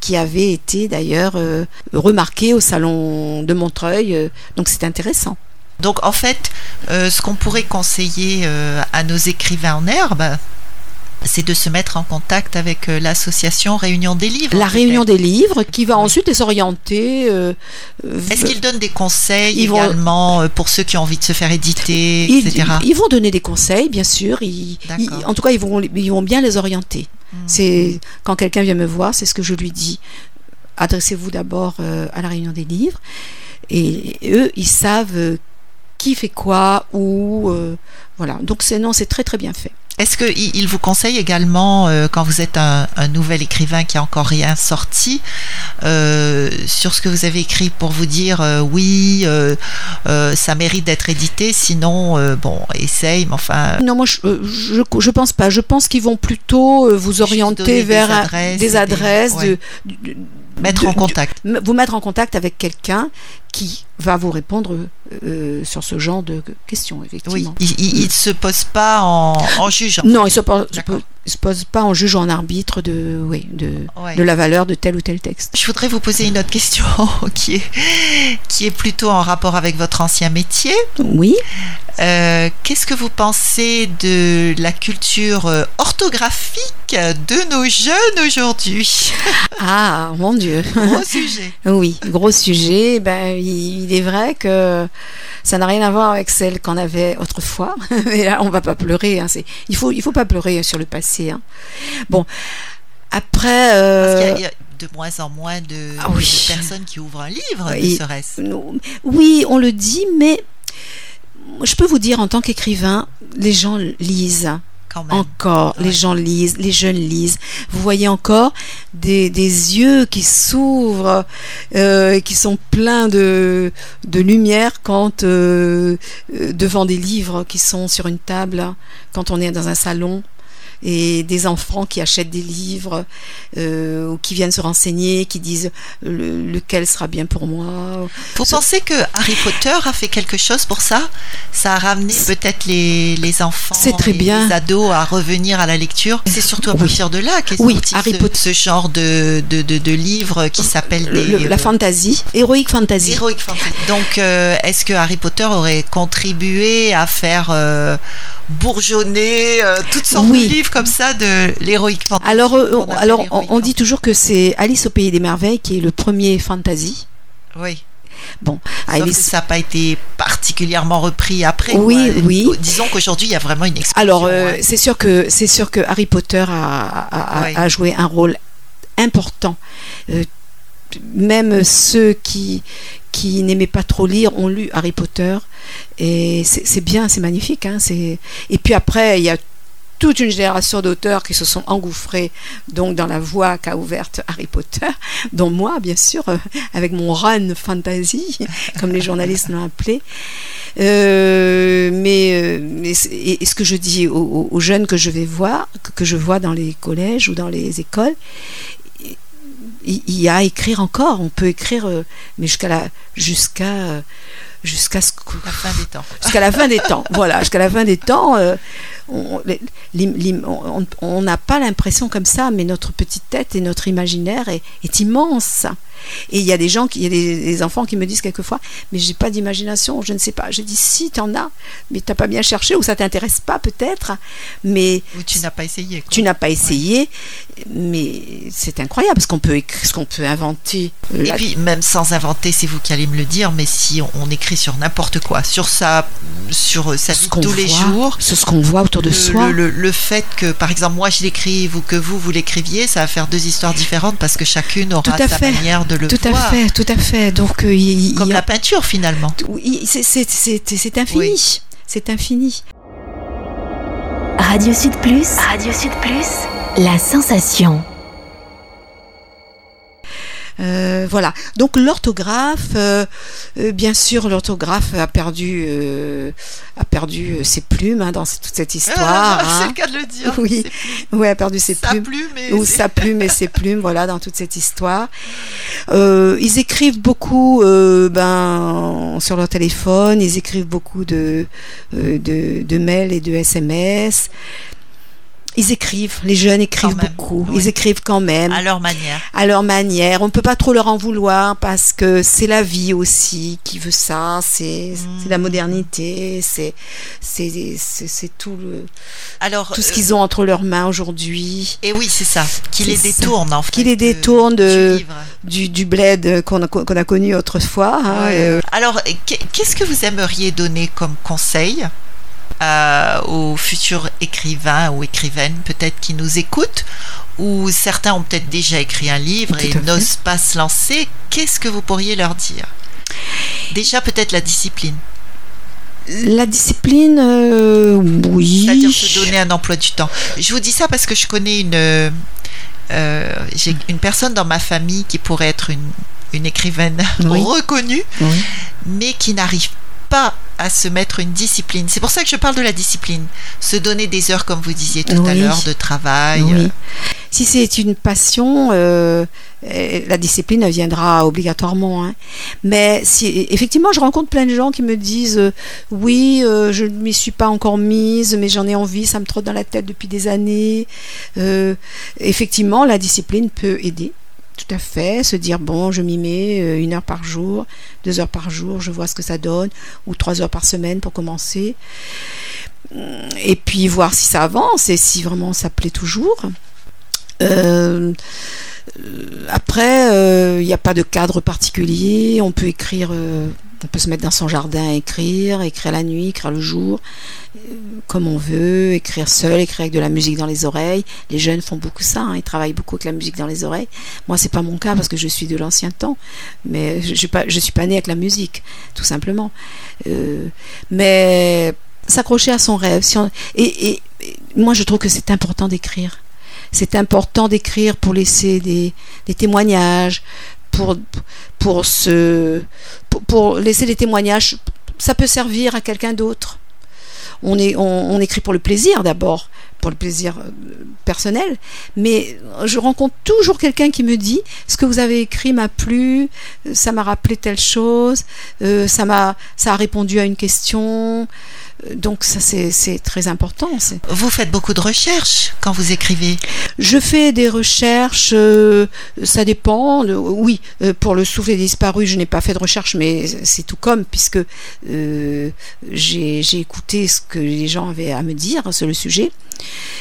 qui avait été d'ailleurs euh, remarqué au salon de Montreuil. Euh, donc c'est intéressant. Donc en fait, euh, ce qu'on pourrait conseiller à nos écrivains en herbe, c'est de se mettre en contact avec euh, l'association Réunion des livres. la réunion des livres qui va ensuite les orienter. euh, euh, Est-ce qu'ils donnent des conseils Ils vont- également euh, pour ceux qui ont envie de se faire éditer, ils, etc. ils vont donner des conseils, bien sûr. Ils, en tout cas, ils vont, ils vont bien les orienter. Hmm. C'est quand quelqu'un vient me voir, c'est ce que je lui dis. Adressez-vous d'abord euh, à la réunion des livres, et, eux, ils savent qui fait quoi, où, euh, voilà. Donc c'est non, c'est très très bien fait. Est-ce qu'ils ils vous conseillent également, euh, quand vous êtes un, un nouvel écrivain qui a encore rien sorti, euh, sur ce que vous avez écrit pour vous dire euh, oui, ça mérite d'être édité, sinon, bon, essaye, mais enfin, Non, moi, je, je, je pense pas. Je pense qu'ils vont plutôt vous orienter vers adresses des des- adresses, ouais. de, de- mettre de- en contact. vous mettre en contact avec quelqu'un qui va vous répondre euh, sur ce genre de questions, Oui, effectivement. il ne se pose pas en, en jugeant. Non, il se pose, se pose- se pose pas en juge ou en arbitre de, oui, de, Ouais. de la valeur de tel ou tel texte. Je voudrais vous poser une autre question *laughs* qui est, qui est plutôt en rapport avec votre ancien métier. Oui. Euh, Qu'est-ce que vous pensez de la culture euh, orthographique de nos jeunes aujourd'hui? *laughs* Ah, mon Dieu. Gros sujet. *laughs* Oui, gros sujet. Ben, il, il est vrai que ça n'a rien à voir avec celle qu'on avait autrefois. Mais là, on va pas pleurer. hein, Il faut, il faut pas pleurer sur le passé. Hein. Bon, après. Euh, de moins en moins de, Ah oui. de personnes qui ouvrent un livre, Oui. serait-ce. Oui, on le dit, mais je peux vous dire, en tant qu'écrivain, les gens lisent. Quand même. Encore, les gens lisent, les jeunes lisent. Vous voyez encore des, des yeux qui s'ouvrent, euh, qui sont pleins de, de lumière quand euh, devant des livres qui sont sur une table, quand on est dans un salon, et des enfants qui achètent des livres euh, ou qui viennent se renseigner, qui disent le- lequel sera bien pour moi. Vous pensez que Harry Potter a fait quelque chose pour ça? Ça a ramené peut-être les, les enfants, C'est très et bien. les ados à revenir à la lecture? C'est surtout à Oui. partir de là qu'est Oui, Harry Potter. ce genre de, de, de, de livres qui s'appellent Le- des le- la euh, fantasy, héroïque fantasy. Heroic Fantasy. Donc, euh, est-ce que Harry Potter aurait contribué à faire euh, bourgeonner euh, toutes sortes Oui. de livres comme ça de l'Heroic Fantasy Alors, euh, appelle alors on, on dit toujours que c'est Alice au pays des merveilles qui est le premier fantasy. Oui. Bon, Sauf que Alice. ça n'a pas été particulièrement repris après. Oui, quoi. oui. Disons qu'aujourd'hui, il y a vraiment une explosion. Alors, euh, c'est sûr que c'est sûr que Harry Potter a, a- a- Ouais. a joué un rôle important. Euh, même ceux qui qui n'aimaient pas trop lire ont lu Harry Potter et c'est bien, c'est magnifique. Hein, et puis après il y a toute une génération d'auteurs qui se sont engouffrés donc dans la voie qu'a ouverte Harry Potter, *laughs* dont moi bien sûr euh, avec mon run fantasy *laughs* comme les journalistes l'ont appelé. Euh, mais euh, et, ce que je dis aux, jeunes que je vais voir, que, je vois dans les collèges ou dans les écoles, il y a à écrire encore. On peut écrire, mais jusqu'à la, jusqu'à, jusqu'à ce que- La fin des temps. *laughs* jusqu'à la fin des temps. Voilà, jusqu'à la fin des temps, euh, on n'a pas l'impression comme ça, mais notre petite tête et notre imaginaire est, est immense. Et il y a des gens, qui, il y a des, des enfants qui me disent quelquefois, mais j'ai pas d'imagination, je ne sais pas. Je dis si, tu en as, mais t'as pas bien cherché ou ça t'intéresse pas peut-être, mais Ou tu n'as pas essayé. quoi. tu n'as pas essayé. Mais c'est incroyable ce qu'on peut écrire, ce qu'on peut inventer. Et Là- puis, même sans inventer, c'est vous qui allez me le dire, mais si on, on écrit sur n'importe quoi, sur sa, sur sa ce vie tous les jours, sur ce qu'on voit autour de le, soi. le- le fait que, par exemple, moi je l'écrive ou que vous, vous l'écriviez, ça va faire deux histoires différentes parce que chacune aura sa fait. manière de le tout à fait, tout à fait. Donc euh, il, Comme y a- la peinture finalement. C'est- infini. Oui. C'est infini. Radio Sud Plus. Radio Sud Plus. La sensation. Euh, voilà. Donc l'orthographe, euh, euh, bien sûr, l'orthographe a perdu, euh, a perdu euh, ses plumes hein, dans toute cette histoire. Ah, c'est hein. le cas de le dire. *laughs* Oui, oui, a perdu ses Sa plumes. plume et ou sa *laughs* plume et ses plumes, voilà, dans toute cette histoire. Euh, ils écrivent beaucoup euh, ben, sur leur téléphone, ils écrivent beaucoup de, de, de mails et de SMS. Ils écrivent, les jeunes écrivent Quand même, beaucoup, oui. ils écrivent quand même à leur manière. à leur manière. On ne peut pas trop leur en vouloir parce que c'est la vie aussi qui veut ça, c'est la modernité, c'est tout, le, Alors, tout ce euh, qu'ils ont entre leurs mains aujourd'hui. Et oui, c'est ça. Qui les détourne en fait. Qui les détourne de- du du, du bled qu'on a, connu autrefois. hein, euh, Alors, qu'est- qu'est-ce que vous aimeriez donner comme conseil euh, aux futurs écrivains ou écrivaines peut-être qui nous écoutent ou certains ont peut-être déjà écrit un livre Tout et n'osent pas se lancer Qu'est-ce que vous pourriez leur dire? Déjà peut-être la discipline, la discipline, euh, oui. c'est-à-dire se donner un emploi du temps. Je vous dis ça parce que je connais une, euh, euh, j'ai une personne dans ma famille qui pourrait être une, une écrivaine Oui. reconnue, Oui. mais qui n'arrive pas à se mettre une discipline. C'est pour ça que je parle de la discipline. Se donner des heures, comme vous disiez tout à l'heure, de travail. Oui. Si c'est une passion, euh, la discipline viendra obligatoirement. hein. Mais si, effectivement, je rencontre plein de gens qui me disent euh, oui, euh, je ne m'y suis pas encore mise, mais j'en ai envie, ça me trotte dans la tête depuis des années. Effectivement, la discipline peut aider. Tout à fait, se dire bon, je m'y mets euh, une heure par jour, deux heures par jour, je vois ce que ça donne, ou trois heures par semaine pour commencer. Et puis voir si ça avance et si vraiment ça plaît toujours. Euh, euh, après, il n'y a pas de cadre particulier. On peut écrire, on peut se mettre dans son jardin à écrire, écrire la nuit, écrire le jour, euh, comme on veut, écrire seul, écrire avec de la musique dans les oreilles. Les jeunes font beaucoup ça, hein, ils travaillent beaucoup avec la musique dans les oreilles. Moi, c'est pas mon cas parce que je suis de l'ancien temps, mais je, je, suis pas, née avec la musique, tout simplement. Euh, mais s'accrocher à son rêve. Si et, moi, je trouve que c'est important d'écrire c'est important d'écrire pour laisser des, témoignages, pour, pour, pour, laisser des témoignages. Ça peut servir à quelqu'un d'autre. On, est, on, écrit pour le plaisir d'abord, pour le plaisir personnel, mais je rencontre toujours quelqu'un qui me dit ce que vous avez écrit m'a plu, ça m'a rappelé telle chose, euh, ça m'a ça a répondu à une question. Donc ça c'est très important. Vous faites beaucoup de recherches quand vous écrivez Je fais des recherches, euh, ça dépend. Oui, euh, pour le souffle des disparus, je n'ai pas fait de recherche, mais c'est tout comme puisque euh, j'ai écouté ce que les gens avaient à me dire sur le sujet.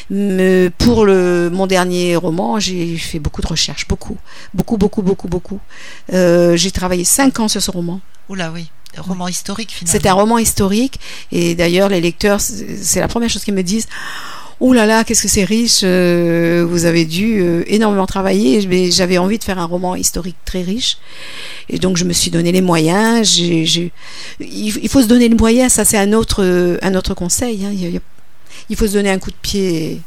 Mais pour le, mon dernier roman, j'ai fait beaucoup de recherches, beaucoup, beaucoup, beaucoup, beaucoup, beaucoup. Euh, j'ai travaillé cinq ans sur ce roman. Oula oui. Un roman oui. historique finalement. C'est un roman historique et d'ailleurs les lecteurs, c'est la première chose qu'ils me disent. Oh là là, qu'est-ce que c'est riche euh, Vous avez dû euh, énormément travailler, mais j'avais envie de faire un roman historique très riche, et donc je me suis donné les moyens. J ai, j ai... Il, faut se donner les moyens, ça c'est un autre, un autre conseil. Hein. Il, il, faut se donner un coup de pied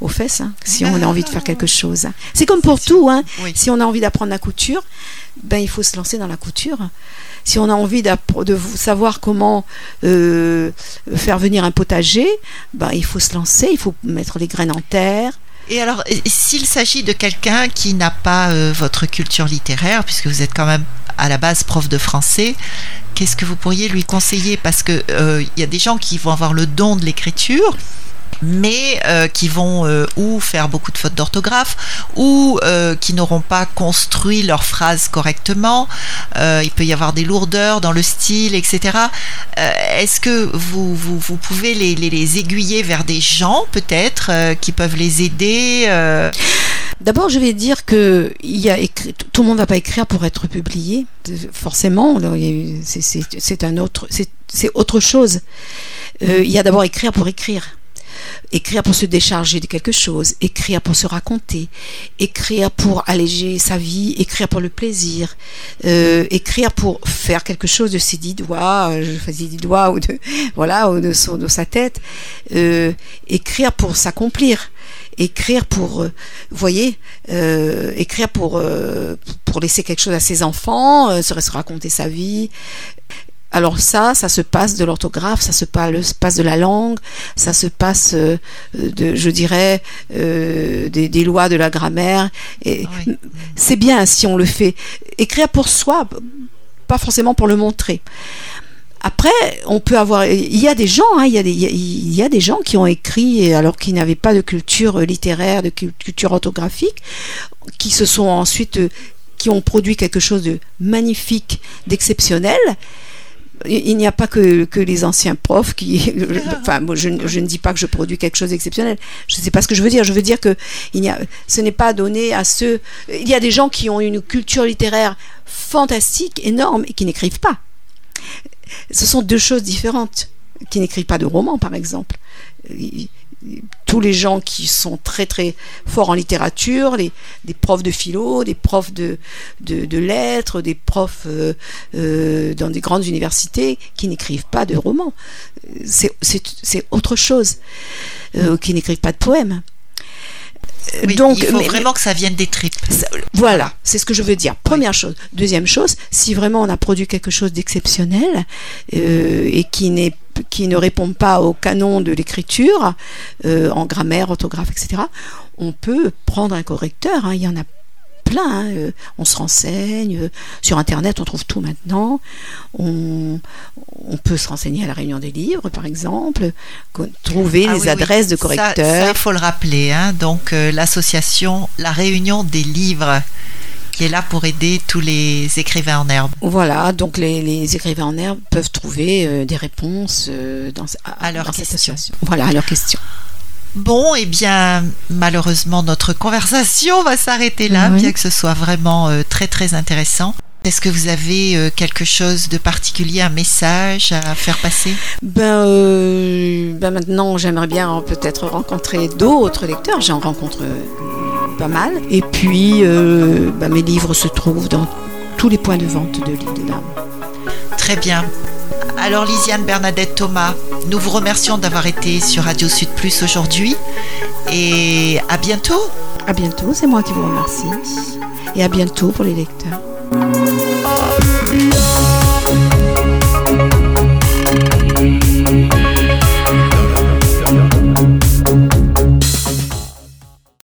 aux fesses hein, si on a envie de faire quelque chose. C'est comme pour tout. Hein. Oui. Si on a envie d'apprendre la couture, ben il faut se lancer dans la couture si on a envie de savoir comment euh, faire venir un potager, ben, il faut se lancer, il faut mettre les graines en terre. Et alors, s'il s'agit de quelqu'un qui n'a pas euh, votre culture littéraire, puisque vous êtes quand même à la base prof de français, qu'est-ce que vous pourriez lui conseiller? Parce que euh, il y a des gens qui vont avoir le don de l'écriture, mais euh, qui vont euh, ou faire beaucoup de fautes d'orthographe ou euh, qui n'auront pas construit leurs phrases correctement. Euh, il peut y avoir des lourdeurs dans le style, etc. Euh, Est-ce que vous, vous, vous pouvez les, les, les aiguiller vers des gens peut-être euh, qui peuvent les aider D'abord, je vais dire que il y a écrit- tout le monde ne va pas écrire pour être publié, forcément. c'est- autre, autre chose. Il y a d'abord écrire pour écrire. Écrire pour se décharger de quelque chose, écrire pour se raconter, écrire pour alléger sa vie, écrire pour le plaisir, euh, écrire pour faire quelque chose de ses dix doigts, euh, je faisais dix doigts ou de *laughs* voilà ou de, son, de sa tête, euh, écrire pour s'accomplir, écrire pour, vous voyez, écrire pour pour laisser quelque chose à ses enfants, euh, se se raconter sa vie. Alors ça, ça se passe de l'orthographe, ça se passe, se passe de la langue, ça se passe euh, de, je dirais, euh, des, des lois de la grammaire. Et Oui. c'est bien si on le fait. Écrire pour soi, pas forcément pour le montrer. Après, on peut avoir. Il y a des gens, hein, il, y a des, il y a des gens qui ont écrit alors qu'ils n'avaient pas de culture littéraire, de cul- culture orthographique, qui se sont ensuite, euh, qui ont produit quelque chose de magnifique, d'exceptionnel. Il n'y a pas que, que les anciens profs qui. *laughs* Enfin, moi, je, ne- je ne dis pas que je produis quelque chose d'exceptionnel. Je ne sais pas ce que je veux dire. Je veux dire que il n'y a, ce n'est pas donné à ceux. Il y a des gens qui ont une culture littéraire fantastique, énorme, et qui n'écrivent pas. Ce sont deux choses différentes. Qui n'écrivent pas de romans, par exemple. Tous les gens qui sont très très forts en littérature, les, des profs de philo, des profs de, de, de lettres, des profs euh, euh, dans des grandes universités qui n'écrivent pas de romans. C'est autre chose. Euh, qui n'écrivent pas de poèmes. Oui, Donc, il faut mais- vraiment que ça vienne des tripes. ça- Voilà, c'est ce que je veux dire. Première chose. Deuxième chose, si vraiment on a produit quelque chose d'exceptionnel euh, et qui n'est qui ne répond pas au canon de l'écriture euh, en grammaire, orthographe, etc. On peut prendre un correcteur. hein, il y en a plein. hein, euh, on se renseigne euh, sur Internet, on trouve tout maintenant. On, on peut se renseigner à la Réunion des livres, par exemple, trouver Ah les oui, oui. adresses de correcteurs. Ça, il faut le rappeler. hein. Donc, l'association La Réunion des livres, qui est là pour aider tous les écrivains en herbe. Voilà, donc les, les écrivains en herbe peuvent trouver euh, des réponses euh, dans, À leurs dans cette questions. association. Voilà, à leurs questions. Bon, eh bien, malheureusement, notre conversation va s'arrêter là, Oui. bien que ce soit vraiment euh, très, très intéressant. Est-ce que vous avez euh, quelque chose de particulier, un message à faire passer? Ben, euh, ben maintenant, j'aimerais bien peut-être rencontrer d'autres lecteurs. J'en rencontre pas mal. Et puis, euh, ben, mes livres se trouvent dans tous les points de vente de l'île de Dame. Très bien. Alors Lisiane Bernadette Thomas, nous vous remercions d'avoir été sur Radio Sud Plus aujourd'hui et à bientôt. À bientôt, c'est moi qui vous remercie. Et à bientôt pour les lecteurs.